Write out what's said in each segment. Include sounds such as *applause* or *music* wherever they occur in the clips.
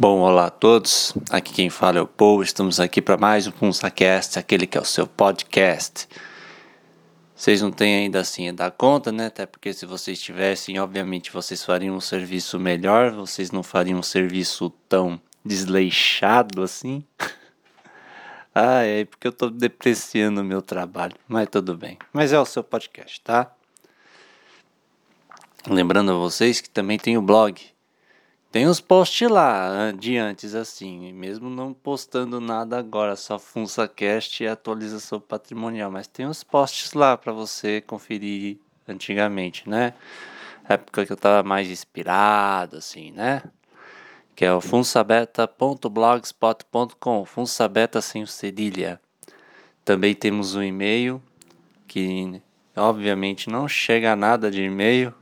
Bom, olá a todos. Aqui quem fala é o Paul. Estamos aqui para mais um PunsaCast, aquele que é o seu podcast. Vocês não têm ainda assim dar conta, né? Até porque se vocês tivessem, obviamente vocês fariam um serviço melhor, vocês não fariam um serviço tão desleixado assim. *laughs* ah, é porque eu tô depreciando o meu trabalho, mas tudo bem. Mas é o seu podcast, tá? Lembrando a vocês que também tem o blog tem os posts lá de antes, assim, mesmo não postando nada agora, só FunsaCast e atualização patrimonial, mas tem os posts lá para você conferir antigamente, né? Época que eu tava mais inspirado, assim, né? Que é o funsabeta.blogspot.com, funsabeta sem o cedilha. Também temos um e-mail que obviamente não chega a nada de e-mail,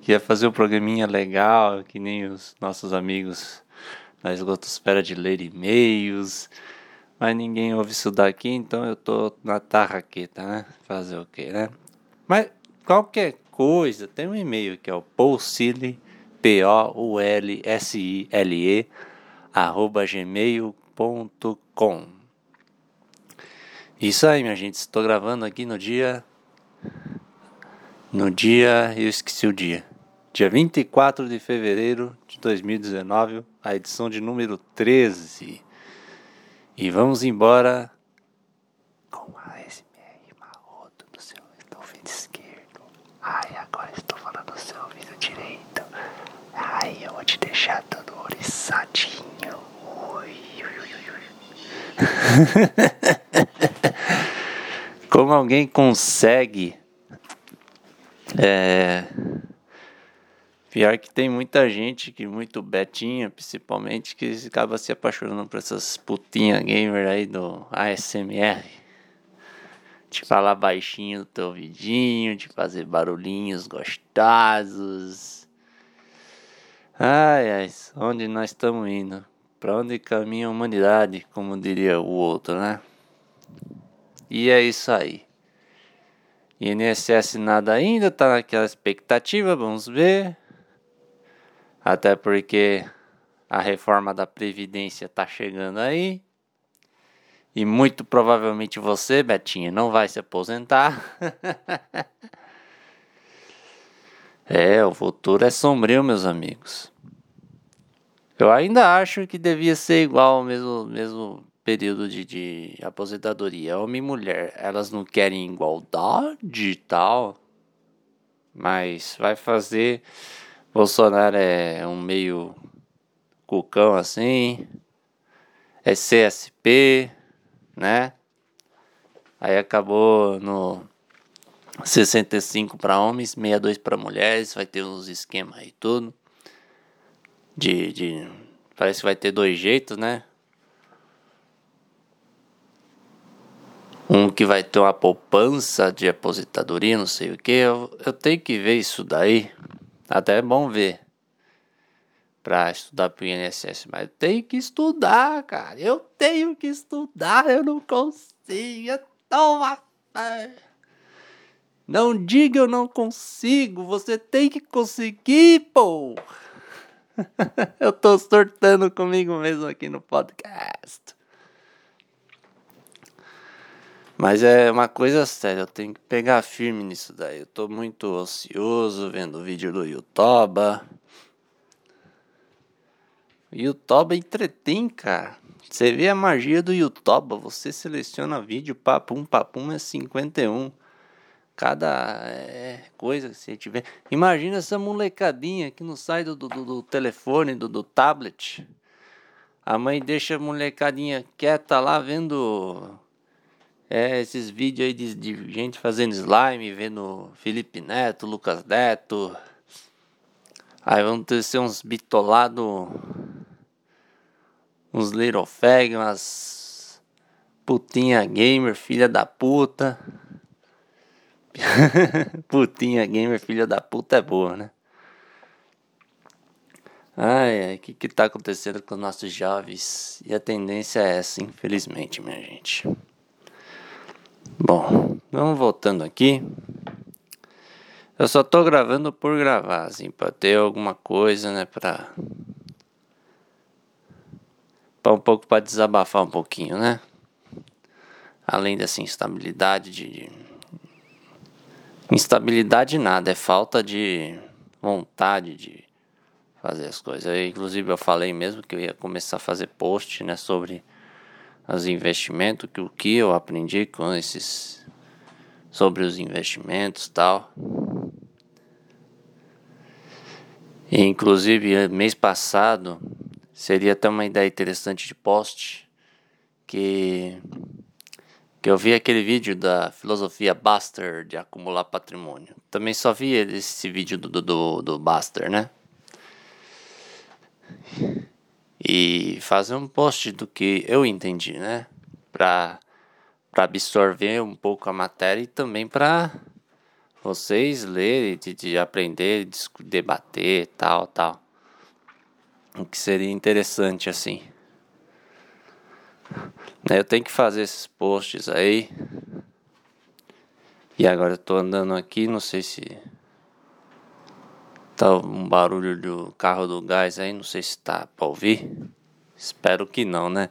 que ia fazer um programinha legal, que nem os nossos amigos na esgotosfera de ler e-mails. Mas ninguém ouve isso daqui, então eu tô na tarraqueta, né? Fazer o quê, né? Mas qualquer coisa, tem um e-mail que é o Paulsile, P-O-U-L-S-I-L-E, arroba gmail.com. Isso aí, minha gente. Estou gravando aqui no dia. No dia. Eu esqueci o dia dia 24 de fevereiro de 2019, a edição de número 13. E vamos embora com a SMR Marroto no seu ouvido esquerdo. Ai, agora estou falando no seu ouvido direito. Ai, eu vou te deixar todo oriçadinho. Ui, ui, ui, *laughs* Como alguém consegue é, Pior que tem muita gente, que muito betinha, principalmente, que acaba se apaixonando por essas putinhas gamer aí do ASMR. De falar baixinho no teu ouvidinho, de fazer barulhinhos gostosos. Ai, ai, onde nós estamos indo? Para onde caminha a humanidade, como diria o outro, né? E é isso aí. INSS nada ainda, tá naquela expectativa, vamos ver. Até porque a reforma da Previdência está chegando aí. E muito provavelmente você, Betinha, não vai se aposentar. *laughs* é, o futuro é sombrio, meus amigos. Eu ainda acho que devia ser igual ao mesmo, mesmo período de, de aposentadoria. Homem e mulher, elas não querem igualdade e tal. Mas vai fazer Bolsonaro é um meio cucão assim, é CSP, né? Aí acabou no 65 para homens, 62 para mulheres, vai ter uns esquemas aí tudo. De, de parece que vai ter dois jeitos, né? Um que vai ter uma poupança de aposentadoria, não sei o que. Eu, eu tenho que ver isso daí. Até é bom ver para estudar pro INSS, mas tenho que estudar, cara. Eu tenho que estudar, eu não consigo. É tão Não diga eu não consigo, você tem que conseguir, pô. *laughs* eu tô sortando comigo mesmo aqui no podcast. Mas é uma coisa séria, eu tenho que pegar firme nisso daí. Eu tô muito ocioso vendo vídeo do YouTube. O YouTube entretém, cara. Você vê a magia do YouTube, você seleciona vídeo, papum, papum é 51. Cada é, coisa que você tiver. Imagina essa molecadinha que não sai do, do, do telefone, do, do tablet. A mãe deixa a molecadinha quieta lá vendo é, esses vídeos aí de, de, gente fazendo slime, vendo Felipe Neto, Lucas Neto. Aí vão ter ser uns bitolados, uns little fag, umas putinha gamer, filha da puta. *laughs* putinha gamer, filha da puta é boa, né? Ai, ai, o que que tá acontecendo com os nossos jovens? E a tendência é essa, infelizmente, minha gente. Bom, vamos voltando aqui. Eu só tô gravando por gravar, assim, pra ter alguma coisa, né, pra um pouco para desabafar um pouquinho, né? Além dessa instabilidade de instabilidade nada, é falta de vontade de fazer as coisas. Eu, inclusive eu falei mesmo que eu ia começar a fazer post, né, sobre os investimentos, que o que eu aprendi com esses sobre os investimentos, tal. E, inclusive mês passado seria até uma ideia interessante de post que que eu vi aquele vídeo da filosofia Buster de acumular patrimônio. Também só vi esse vídeo do, do, do Buster, né? E fazer um post do que eu entendi, né? Pra, pra absorver um pouco a matéria e também pra vocês lerem, de, de aprender, de debater, tal, tal. O que seria interessante assim. Né, eu tenho que fazer esses posts aí. E agora eu tô andando aqui, não sei se tá um barulho do carro do gás aí, não sei se tá pra ouvir. Espero que não, né?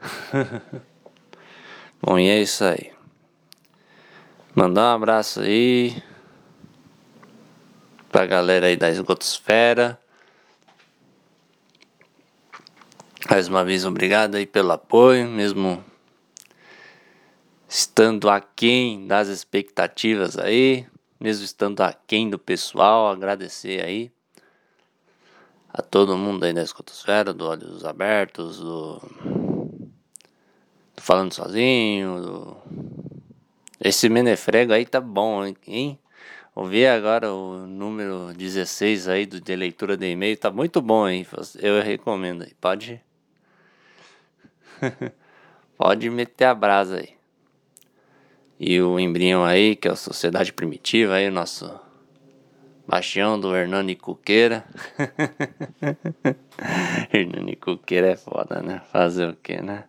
*laughs* Bom, e é isso aí. Mandar um abraço aí pra galera aí da Esgotosfera. Mais uma vez, obrigado aí pelo apoio, mesmo estando aquém das expectativas aí, mesmo estando aquém do pessoal, agradecer aí a todo mundo aí da escotosfera, do Olhos Abertos, do, do Falando Sozinho, do... esse Menefrego aí tá bom, hein? Ouvi agora o número 16 aí do, de leitura de e-mail, tá muito bom, hein? Eu recomendo aí, pode *laughs* Pode meter a brasa aí. E o embrião aí, que é a Sociedade Primitiva, aí, o nosso bastião do Hernani Cuqueira. *laughs* Hernani Cuqueira é foda, né? Fazer o que, né?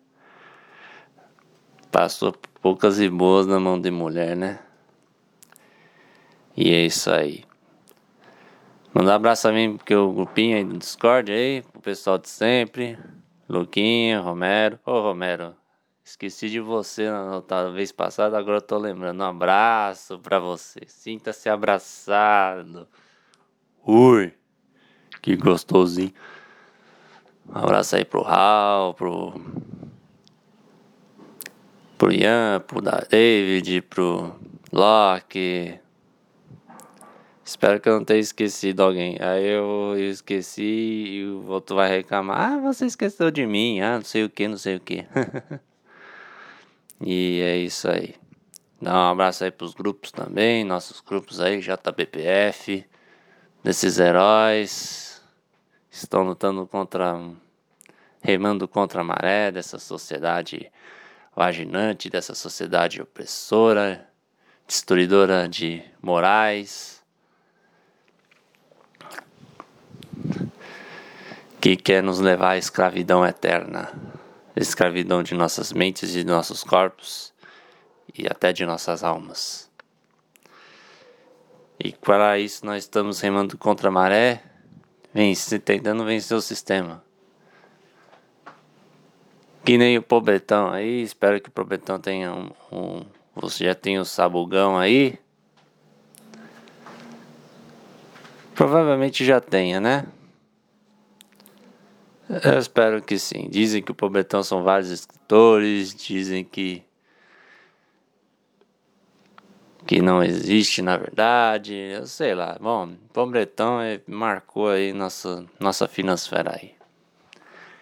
Passou poucas e boas na mão de mulher, né? E é isso aí. Mandar um abraço também porque o grupinho aí do Discord aí, pro pessoal de sempre. Luquinha, Romero. Ô Romero, esqueci de você na vez passada, agora eu tô lembrando. Um abraço pra você. Sinta-se abraçado. Ui, que gostosinho. Um abraço aí pro Raul, pro. pro Ian, pro David, pro Locke, Espero que eu não tenha esquecido alguém. Aí eu, eu esqueci e o outro vai reclamar. Ah, você esqueceu de mim. Ah, não sei o que, não sei o que. *laughs* e é isso aí. Dá um abraço aí pros grupos também. Nossos grupos aí, JBPF. Desses heróis. Estão lutando contra. remando contra a maré dessa sociedade vaginante, dessa sociedade opressora, destruidora de morais que quer nos levar à escravidão eterna, escravidão de nossas mentes e de nossos corpos e até de nossas almas. E para isso nós estamos remando contra a maré, vence, tentando vencer o sistema. Que nem o Pobretão aí, espero que o Pobretão tenha um, um você já tem o sabugão aí? Provavelmente já tenha, né? Eu espero que sim. Dizem que o Pobretão são vários escritores, dizem que que não existe na verdade, eu sei lá. Bom, Pobretão é, marcou aí nossa nossa financeira aí.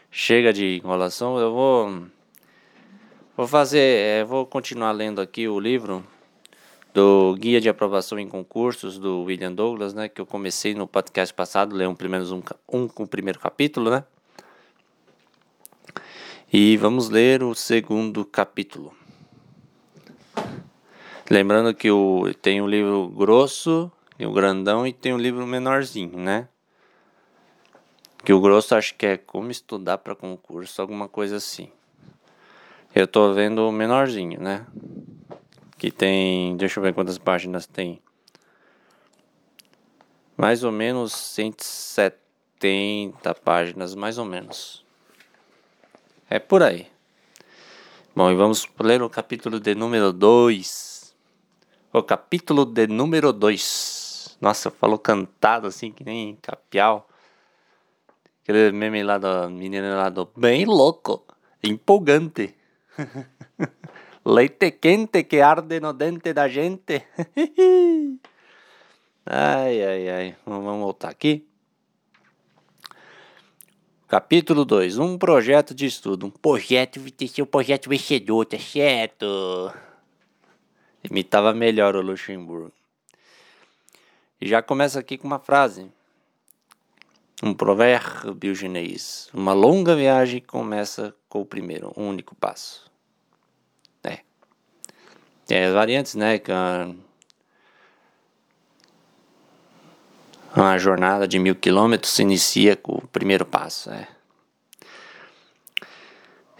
Chega de enrolação, eu vou vou fazer, é, vou continuar lendo aqui o livro do Guia de Aprovação em Concursos do William Douglas, né, que eu comecei no podcast passado, ler um, primeiro um, um, um primeiro capítulo, né? E vamos ler o segundo capítulo. Lembrando que o, tem o um livro grosso, tem o grandão e tem o um livro menorzinho, né? Que o grosso acho que é como estudar para concurso, alguma coisa assim. Eu tô vendo o menorzinho, né? Que tem, deixa eu ver quantas páginas tem. Mais ou menos 170 páginas, mais ou menos. É por aí. Bom, e vamos ler o capítulo de número 2. O capítulo de número 2. Nossa, falou cantado assim que nem capial. Aquele meme lá do menino lá do bem louco, empolgante. *laughs* Leite quente que arde no dente da gente. *laughs* ai, ai, ai. Vamos voltar aqui. Capítulo 2. Um projeto de estudo. Um projeto vai ser um projeto vencedor, tá certo? Imitava melhor o Luxemburgo. E já começa aqui com uma frase. Um provérbio chinês. Uma longa viagem começa com o primeiro, um único passo. É. Tem as variantes, né? Que Uma jornada de mil quilômetros se inicia com o primeiro passo. É.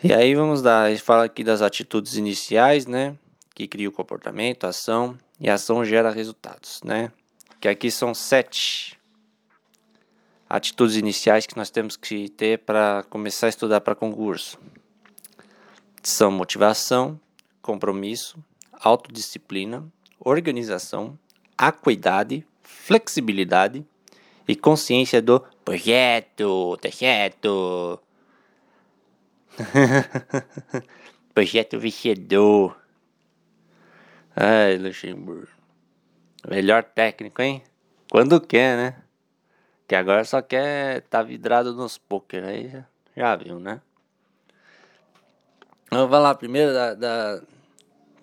E aí vamos dar, fala aqui das atitudes iniciais, né? Que cria o comportamento, a ação, e a ação gera resultados, né? Que aqui são sete atitudes iniciais que nós temos que ter para começar a estudar para concurso. São motivação, compromisso, autodisciplina, organização, acuidade, flexibilidade e consciência do projeto, tá certo? *laughs* projeto vencedor. Ai, Luxemburgo. Melhor técnico, hein? Quando quer, né? Que agora só quer tá vidrado nos poker, aí já, já viu, né? Vamos falar primeiro da, da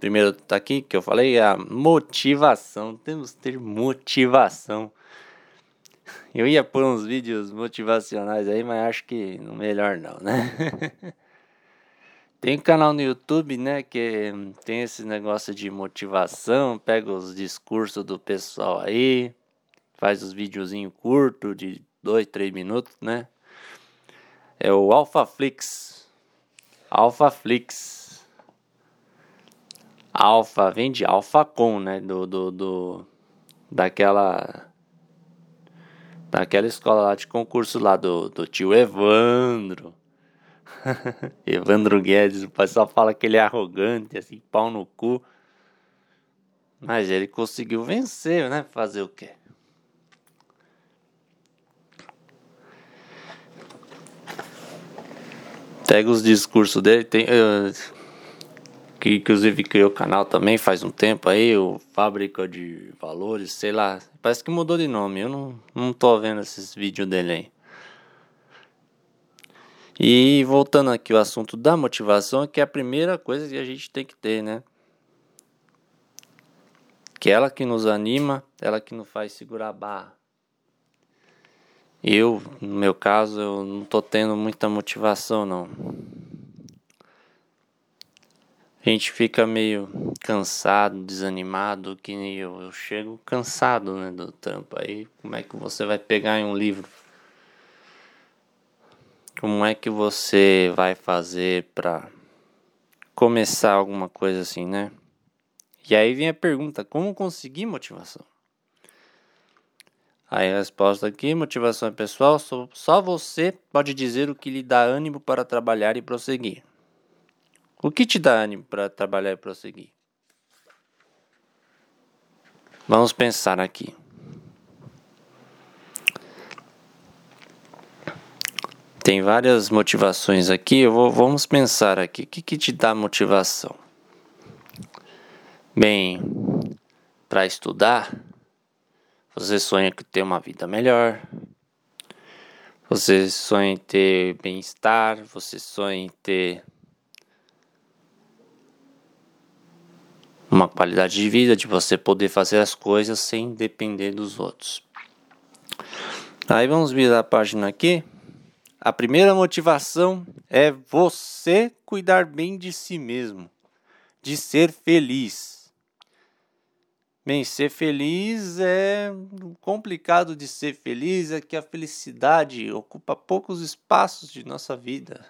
Primeiro tá aqui que eu falei é a motivação. Temos que ter motivação. Eu ia pôr uns vídeos motivacionais aí, mas acho que melhor não, né? *laughs* tem um canal no YouTube, né, que tem esse negócio de motivação, pega os discursos do pessoal aí, faz os videozinhos curtos de 2, 3 minutos, né? É o AlphaFlix. AlphaFlix. Alfa, vem de Alfa com, né? Do, do, do, daquela. Daquela escola lá de concurso lá do, do tio Evandro. *laughs* Evandro Guedes, o pessoal fala que ele é arrogante, assim, pau no cu. Mas ele conseguiu vencer, né? Fazer o quê? Pega os discursos dele, tem. Uh, que inclusive criou o canal também faz um tempo aí, o Fábrica de Valores, sei lá, parece que mudou de nome, eu não, não tô vendo esses vídeos dele aí. E voltando aqui ao assunto da motivação, que é a primeira coisa que a gente tem que ter, né? Que ela que nos anima, ela que nos faz segurar a barra. Eu, no meu caso, eu não tô tendo muita motivação não a gente fica meio cansado, desanimado, que eu, eu chego cansado né, do trampo. Aí como é que você vai pegar em um livro? Como é que você vai fazer para começar alguma coisa assim, né? E aí vem a pergunta: como conseguir motivação? Aí a resposta aqui: motivação é pessoal, só você pode dizer o que lhe dá ânimo para trabalhar e prosseguir. O que te dá ânimo para trabalhar e prosseguir? Vamos pensar aqui. Tem várias motivações aqui. Vou, vamos pensar aqui. O que, que te dá motivação? Bem, para estudar, você sonha com ter uma vida melhor. Você sonha em ter bem-estar. Você sonha em ter uma qualidade de vida, de você poder fazer as coisas sem depender dos outros. Aí vamos virar a página aqui. A primeira motivação é você cuidar bem de si mesmo, de ser feliz. Bem, ser feliz é complicado de ser feliz é que a felicidade ocupa poucos espaços de nossa vida.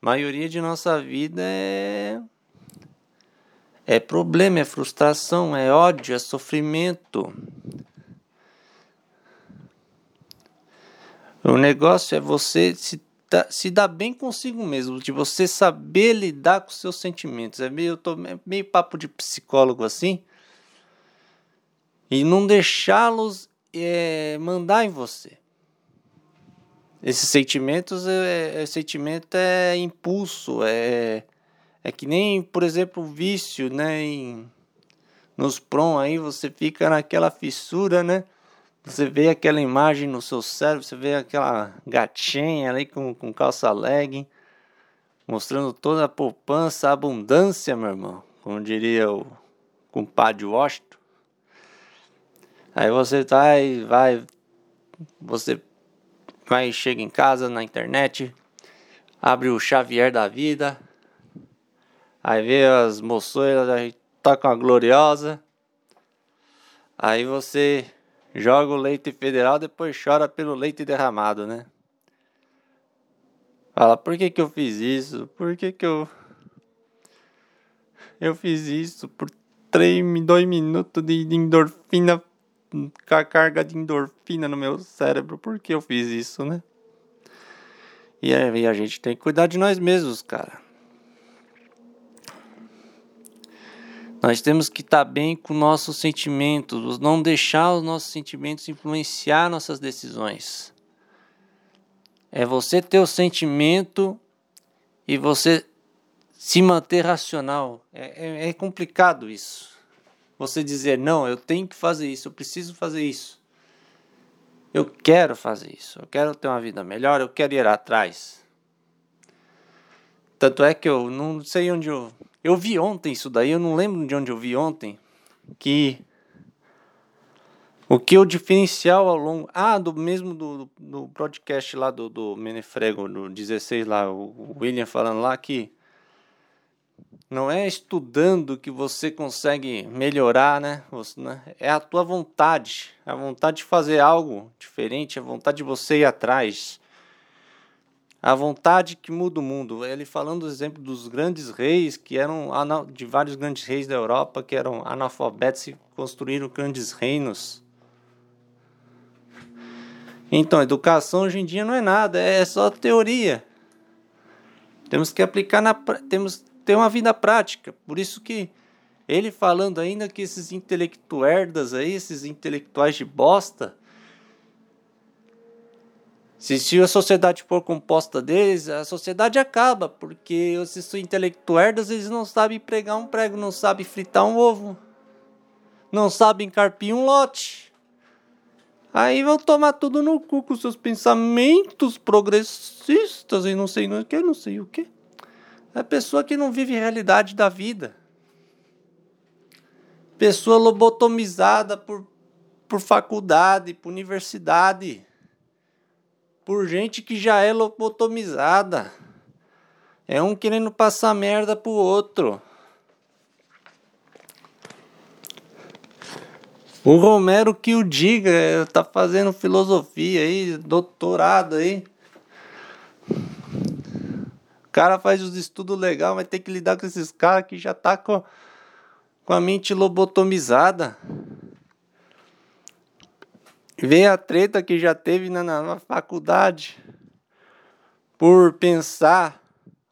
A maioria de nossa vida é é problema, é frustração, é ódio, é sofrimento. O negócio é você se se dar bem consigo mesmo, de você saber lidar com seus sentimentos. É meio, tô, é meio papo de psicólogo assim. E não deixá-los é, mandar em você. Esses sentimentos é, é, sentimento é impulso, é, é que nem, por exemplo, vício, né? Em, nos prom aí você fica naquela fissura, né? Você vê aquela imagem no seu cérebro, você vê aquela gatinha ali com, com calça legging, mostrando toda a poupança, a abundância, meu irmão. Como diria o compadre Washington. Aí você vai, vai, você vai, chega em casa na internet, abre o Xavier da vida, aí vê as moçoiras, aí toca uma gloriosa, aí você joga o leite federal, depois chora pelo leite derramado, né? Fala, por que que eu fiz isso? Por que que eu... Eu fiz isso por 3, 2 minutos de endorfina, com a carga de endorfina no meu cérebro. Por que eu fiz isso, né? E aí a gente tem que cuidar de nós mesmos, cara. Nós temos que estar bem com nossos sentimentos, não deixar os nossos sentimentos influenciar nossas decisões. É você ter o sentimento e você se manter racional. É, é, é complicado isso. Você dizer, não, eu tenho que fazer isso, eu preciso fazer isso. Eu quero fazer isso, eu quero ter uma vida melhor, eu quero ir atrás. Tanto é que eu não sei onde eu eu vi ontem isso daí, eu não lembro de onde eu vi ontem, que o que o diferencial ao longo. Ah, do mesmo do, do podcast lá do, do Menefrego, do 16 lá, o William falando lá que não é estudando que você consegue melhorar, né? Né? É a tua vontade, a vontade de fazer algo diferente, a vontade de você ir atrás. A vontade que muda o mundo. Ele falando do exemplo dos grandes reis, que eram de vários grandes reis da Europa, que eram analfabetos e construíram grandes reinos. Então, educação hoje em dia não é nada, é só teoria. Temos que aplicar na temos ter uma vida prática. Por isso que ele falando ainda que esses intelectuerdas aí, esses intelectuais de bosta, se, se a sociedade for composta deles, a sociedade acaba, porque esses intelectuais eles não sabem pregar um prego, não sabem fritar um ovo, não sabem carpir um lote. Aí vão tomar tudo no cu com seus pensamentos progressistas e não sei o que, não sei o que. É pessoa que não vive a realidade da vida. Pessoa lobotomizada por, por faculdade, por universidade por gente que já é lobotomizada. É um querendo passar merda pro outro. O Romero que o diga, tá fazendo filosofia aí, doutorado aí. O cara faz os estudos legais, mas tem que lidar com esses caras que já tá com, com a mente lobotomizada. Vê a treta que já teve na, na faculdade por pensar,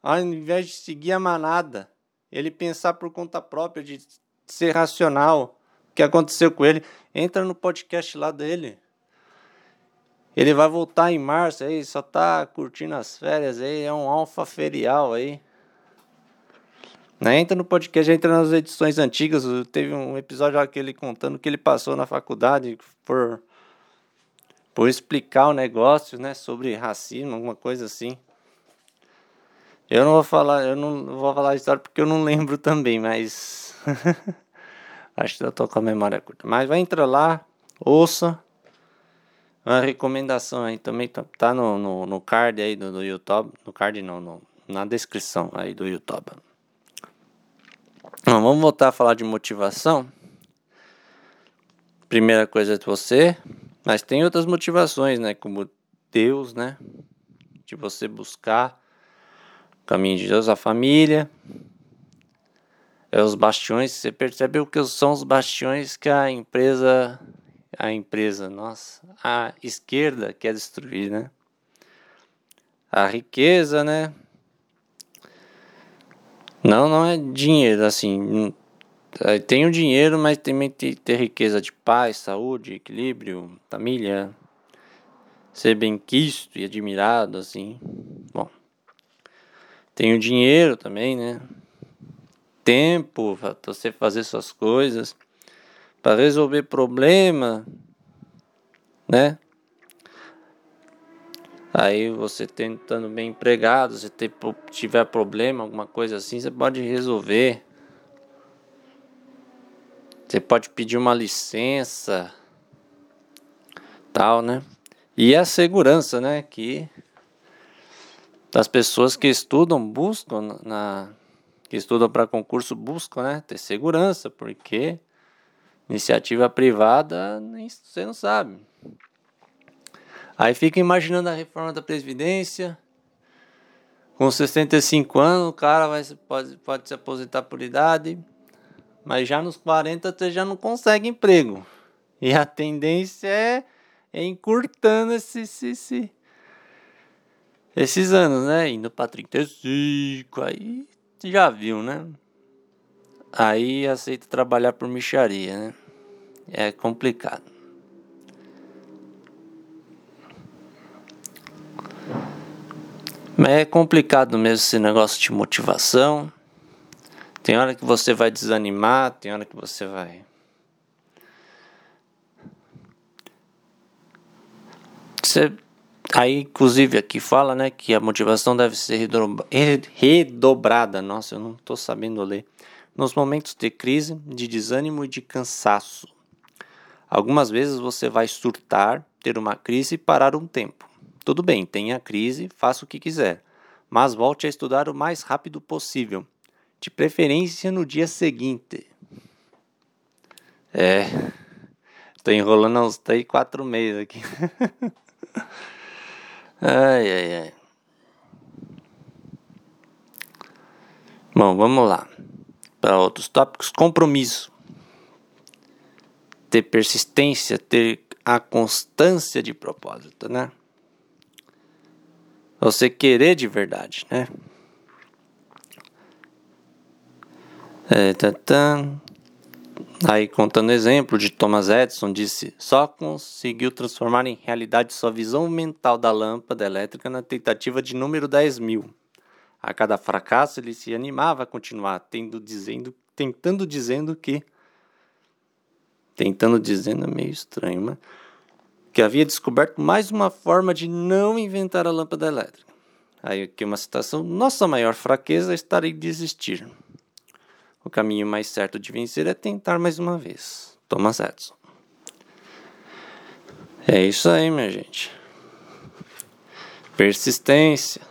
ao invés de seguir a manada, ele pensar por conta própria, de ser racional. O que aconteceu com ele? Entra no podcast lá dele. Ele vai voltar em março aí, só tá curtindo as férias aí, é um alfa ferial aí. Né? Entra no podcast, entra nas edições antigas. Teve um episódio lá que ele contando que ele passou na faculdade por por explicar o negócio, né, sobre racismo, alguma coisa assim. Eu não vou falar, eu não vou falar a história porque eu não *laughs* lembro também, mas *laughs* acho que eu tô com a memória curta. Mas vai entrar lá, ouça. Uma recomendação aí também tá, tá no, no, no, card aí do, do YouTube, no card não, no, na descrição aí do YouTube. Então, vamos voltar a falar de motivação. Primeira coisa é você mas tem outras motivações, né? Como Deus, né? De você buscar o caminho de Deus, a família. É os bastiões, você percebe o que são os bastiões que a empresa, a empresa, nossa, a esquerda quer destruir, né? a riqueza, né? Não, não é dinheiro, assim. Tem o dinheiro, mas também tem ter riqueza de paz, saúde, equilíbrio, família, ser bem quisto e admirado, assim. Bom, tem o dinheiro também, né? Tempo para você fazer suas coisas, para resolver problema, né? Aí você tentando bem empregado, se tiver problema, alguma coisa assim, você pode resolver. Você pode pedir uma licença, tal, né? E a segurança, né? Que das pessoas que estudam buscam na que estudam para concurso buscam, né? Ter segurança, porque iniciativa privada você não sabe. Aí fica imaginando a reforma da Previdência. Com 65 anos, o cara vai, pode, pode se aposentar por idade. Mas já nos 40 você já não consegue emprego. E a tendência é, é encurtando esse, esse, esse, esses anos, né? Indo para 35, aí já viu, né? Aí aceita trabalhar por micharia, né? É complicado. Mas é complicado mesmo esse negócio de motivação. Tem hora que você vai desanimar, tem hora que você vai. Você... Aí, inclusive, aqui fala né, que a motivação deve ser redobrada. Nossa, eu não estou sabendo ler. Nos momentos de crise, de desânimo e de cansaço. Algumas vezes você vai surtar, ter uma crise e parar um tempo. Tudo bem, tenha crise, faça o que quiser, mas volte a estudar o mais rápido possível, de preferência no dia seguinte. É, tô enrolando uns 3, 4 meses aqui. *laughs* ai, ai, ai. Bom, vamos lá. Para outros tópicos, compromisso. Ter persistência, ter a constância de propósito, né? Você querer de verdade, né? Tá, tá. Aí contando exemplo de Thomas Edison, disse: só conseguiu transformar em realidade sua visão mental da lâmpada elétrica na tentativa de número 10 mil. A cada fracasso ele se animava a continuar, tendo dizendo, tentando dizendo que tentando dizendo é meio estranho, mas que havia descoberto mais uma forma de não inventar a lâmpada elétrica. Aí aqui uma citação: Nossa maior fraqueza é estar em desistir. O caminho mais certo de vencer é tentar mais uma vez. Thomas Edison. É isso aí, minha gente. Persistência.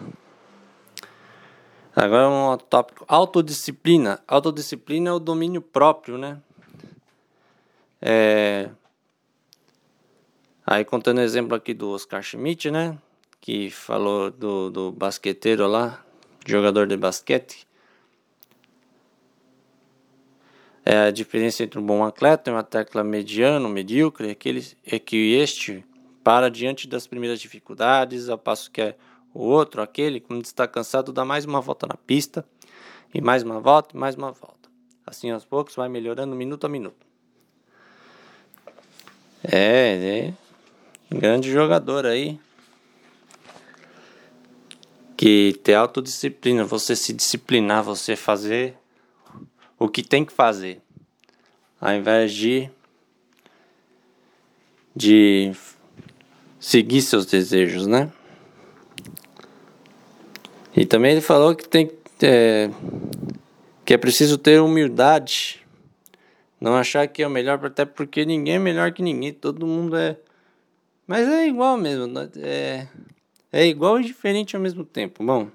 Agora um tópico: autodisciplina. Autodisciplina é o domínio próprio, né? É, Aí contando exemplo aqui do Oscar Schmidt, né? Que falou do, do basqueteiro lá, jogador de basquete. É a diferença entre um bom atleta e um atleta mediano, medíocre, é, aquele, é que este para diante das primeiras dificuldades, ao passo que é o outro, aquele, quando está cansado, dá mais uma volta na pista, e mais uma volta, e mais uma volta. Assim aos poucos vai melhorando minuto a minuto. É, é grande jogador aí. Que ter autodisciplina, você se disciplinar, você fazer o que tem que fazer. Ao invés de, de seguir seus desejos, né? E também ele falou que tem é, que é preciso ter humildade, não achar que é o melhor, até porque ninguém é melhor que ninguém, todo mundo é mas é igual mesmo. Né? É, é igual e diferente ao mesmo tempo. Bom.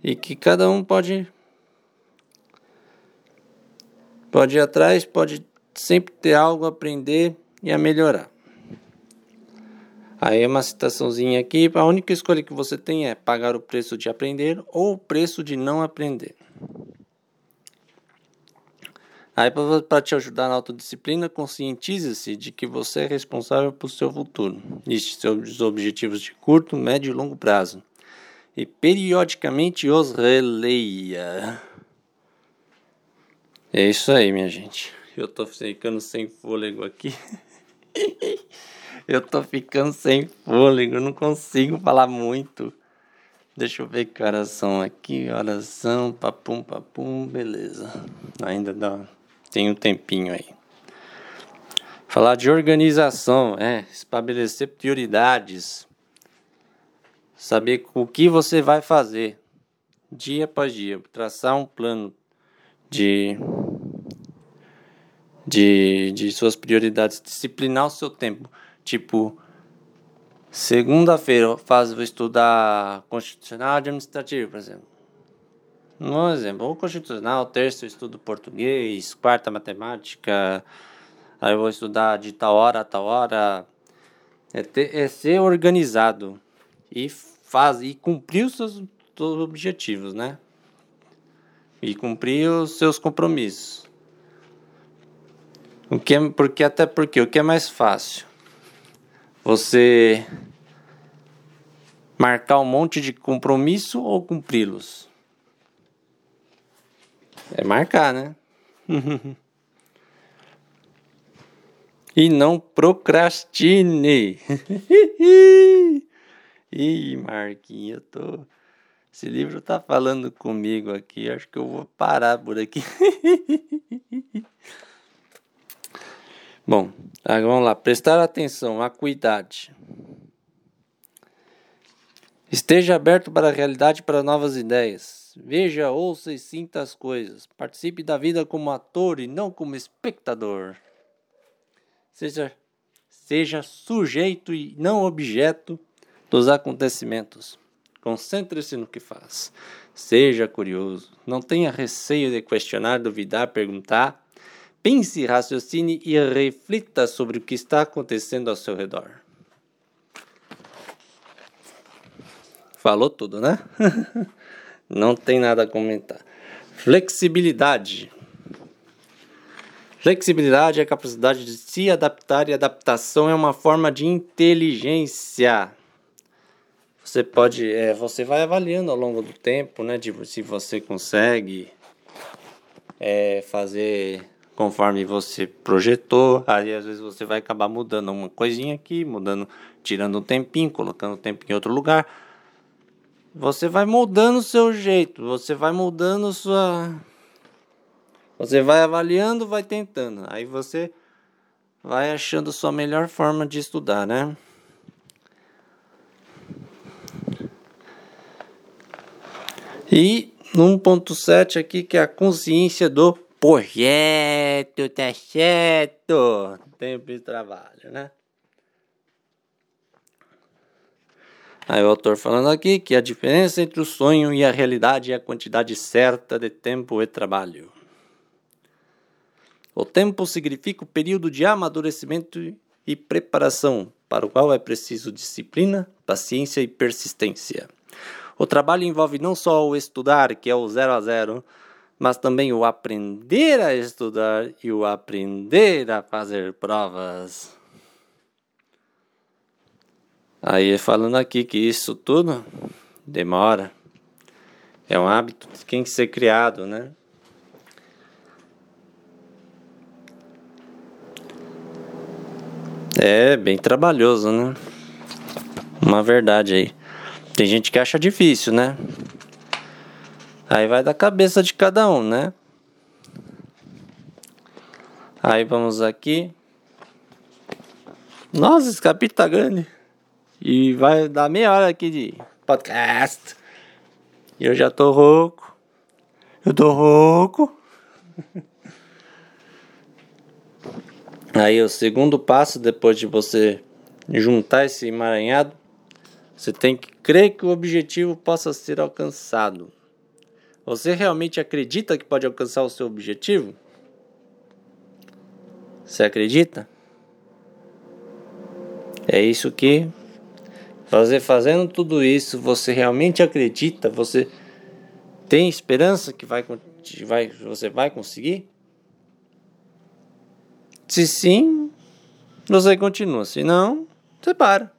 E que cada um pode. Pode ir atrás, pode sempre ter algo a aprender e a melhorar. Aí uma citaçãozinha aqui. A única escolha que você tem é pagar o preço de aprender ou o preço de não aprender. Aí, para te ajudar na autodisciplina, conscientize-se de que você é responsável por seu futuro. Liste seus objetivos de curto, médio e longo prazo. e periodicamente os releia. É isso aí, minha gente. Eu tô ficando sem fôlego aqui. *laughs* eu tô ficando sem fôlego, não consigo falar muito. Deixa eu ver que horas são aqui. Horas são, papum, papum, beleza. Ainda dá. Tem um tempinho aí. Falar de organização, é, estabelecer prioridades saber o que você vai fazer dia após dia, traçar um plano de de, de suas prioridades, disciplinar o seu tempo. Tipo, segunda-feira faz vou estudar constitucional administrativo, por exemplo. Um exemplo, ou constitucional, terça eu estudo português, quarta matemática, aí eu vou estudar de tal hora a tal hora. É, ter, é ser organizado e faz e cumprir os seus, seus objetivos, né? E cumprir os seus compromissos. O que é, porque até porque o que é mais fácil? Você marcar um monte de compromisso ou cumpri-los? É marcar, né? *laughs* e não procrastine. *laughs* Ih, Marquinhos, eu tô. Esse livro tá falando comigo aqui. Acho que eu vou parar por aqui. *laughs* Bom, vamos lá. Prestar atenção, acuidade. Esteja aberto para a realidade, para novas ideias. Veja, ouça e sinta as coisas. Participe da vida como ator e não como espectador. Seja, seja sujeito e não objeto dos acontecimentos. Concentre-se no que faz. Seja curioso. Não tenha receio de questionar, duvidar, perguntar. Pense, raciocine e reflita sobre o que está acontecendo ao seu redor. Falou tudo, né? *laughs* Não tem nada a comentar. Flexibilidade. Flexibilidade é a capacidade de se adaptar e adaptação é uma forma de inteligência. Você pode, é, você vai avaliando ao longo do tempo, né, de se você consegue é, fazer conforme você projetou. Aí às vezes você vai acabar mudando uma coisinha aqui, mudando, tirando um tempinho, colocando o tempo em outro lugar. Você vai moldando o seu jeito, você vai moldando sua. Você vai avaliando, vai tentando. Aí você vai achando sua melhor forma de estudar, né? E 1.7 aqui que é a consciência do projeto, tá certo? Tempo de trabalho, né? Aí o autor falando aqui que a diferença entre o sonho e a realidade é a quantidade certa de tempo e trabalho. O tempo significa o período de amadurecimento e preparação, para o qual é preciso disciplina, paciência e persistência. O trabalho envolve não só o estudar, que é o zero a zero, mas também o aprender a estudar e o aprender a fazer provas. Aí falando aqui que isso tudo demora. É um hábito que tem que ser criado, né? É bem trabalhoso, né? Uma verdade aí. Tem gente que acha difícil, né? Aí vai da cabeça de cada um, né? Aí vamos aqui. Nossa, esse capítulo tá grande. E vai dar meia hora aqui de podcast. E eu já tô rouco. Eu tô rouco. Aí o segundo passo, depois de você juntar esse emaranhado, você tem que crer que o objetivo possa ser alcançado. Você realmente acredita que pode alcançar o seu objetivo? Você acredita? É isso que fazer fazendo tudo isso, você realmente acredita? Você tem esperança que vai, vai você vai conseguir? Se sim, você continua. Se não, você para.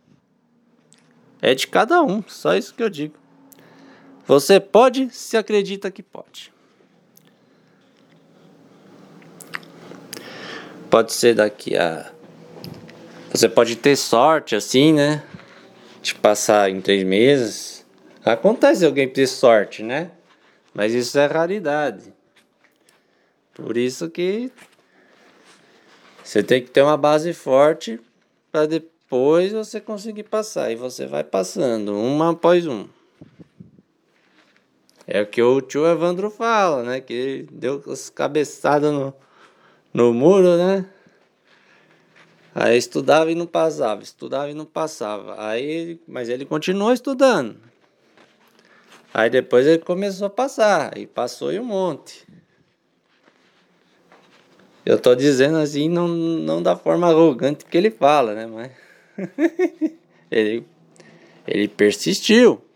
É de cada um, só isso que eu digo. Você pode se acredita que pode. Pode ser daqui a. Você pode ter sorte assim, né? De passar em três meses. Acontece alguém ter sorte, né? Mas isso é raridade. Por isso que você tem que ter uma base forte para depois você conseguir passar. E você vai passando, um após um. É o que o tio Evandro fala, né? Que deu as cabeçadas no, no muro, né? Aí estudava e não passava, estudava e não passava. Aí, mas ele continuou estudando. Aí depois ele começou a passar, e passou e um monte. Eu tô dizendo assim, não, não da forma arrogante que ele fala, né? Mas *laughs* ele, ele persistiu.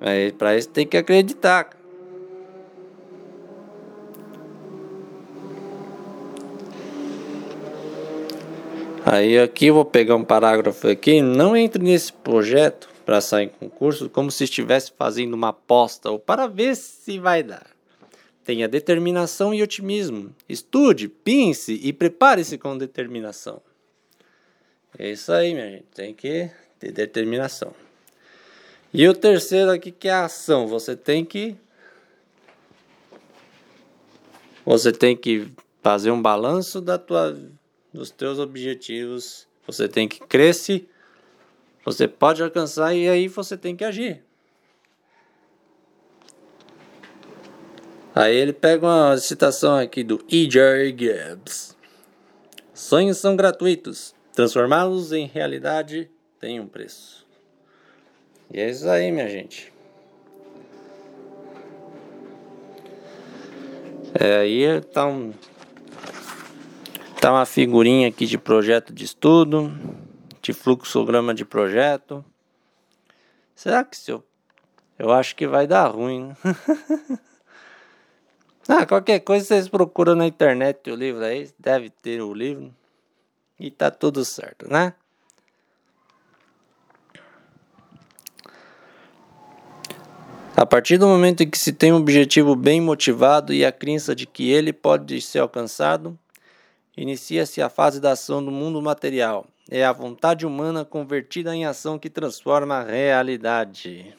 Mas pra isso tem que acreditar. Aí aqui vou pegar um parágrafo aqui. Não entre nesse projeto para sair em concurso como se estivesse fazendo uma aposta ou para ver se vai dar. Tenha determinação e otimismo. Estude, pense e prepare-se com determinação. É isso aí, minha gente. Tem que ter determinação. E o terceiro aqui que é a ação. Você tem que você tem que fazer um balanço da tua dos teus objetivos. Você tem que crescer, você pode alcançar e aí você tem que agir. Aí ele pega uma citação aqui do E.J. Gibbs. Sonhos são gratuitos. Transformá-los em realidade tem um preço. E é isso aí, minha gente. É, aí tá um Tá uma figurinha aqui de projeto de estudo, de fluxograma de projeto. Será que se eu. Eu acho que vai dar ruim, né? *laughs* ah, qualquer coisa vocês procuram na internet o livro aí, deve ter o livro. E tá tudo certo, né? A partir do momento em que se tem um objetivo bem motivado e a crença de que ele pode ser alcançado, Inicia-se a fase da ação do mundo material. É a vontade humana convertida em ação que transforma a realidade.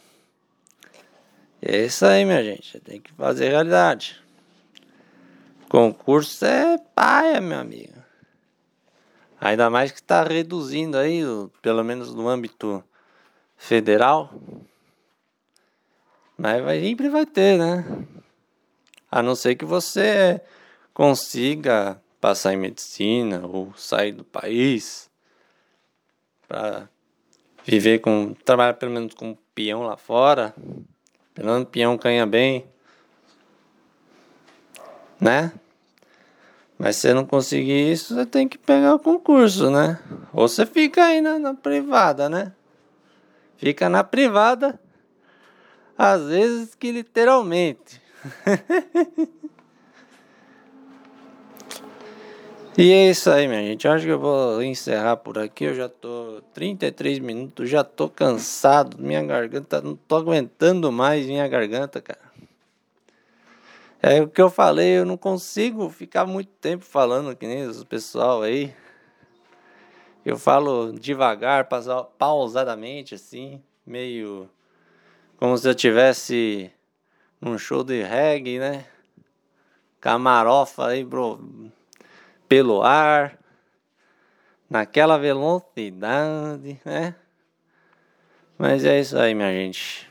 É isso aí, minha gente. Tem que fazer realidade. Concurso é paia, meu amigo. Ainda mais que está reduzindo aí, pelo menos no âmbito federal. Mas vai, sempre vai ter, né? A não ser que você consiga passar em medicina ou sair do país para viver com trabalhar pelo menos como peão lá fora, pelo menos peão ganha bem, né? Mas se não conseguir isso, você tem que pegar o concurso, né? Ou você fica aí na, na privada, né? Fica na privada, às vezes que literalmente. E é isso aí, minha gente. Eu acho que eu vou encerrar por aqui. Eu já tô 33 minutos, já tô cansado. Minha garganta, não tô aguentando mais minha garganta, cara. É o que eu falei, eu não consigo ficar muito tempo falando que nem os pessoal aí. Eu falo devagar, pausadamente, assim, meio como se eu tivesse num show de reggae, né? Camarofa aí, bro pelo ar, naquela velocidade, né? Mas é isso aí, minha gente.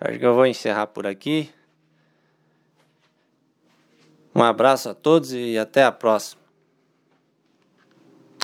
Acho que eu vou encerrar por aqui. Um abraço a todos e até a próxima.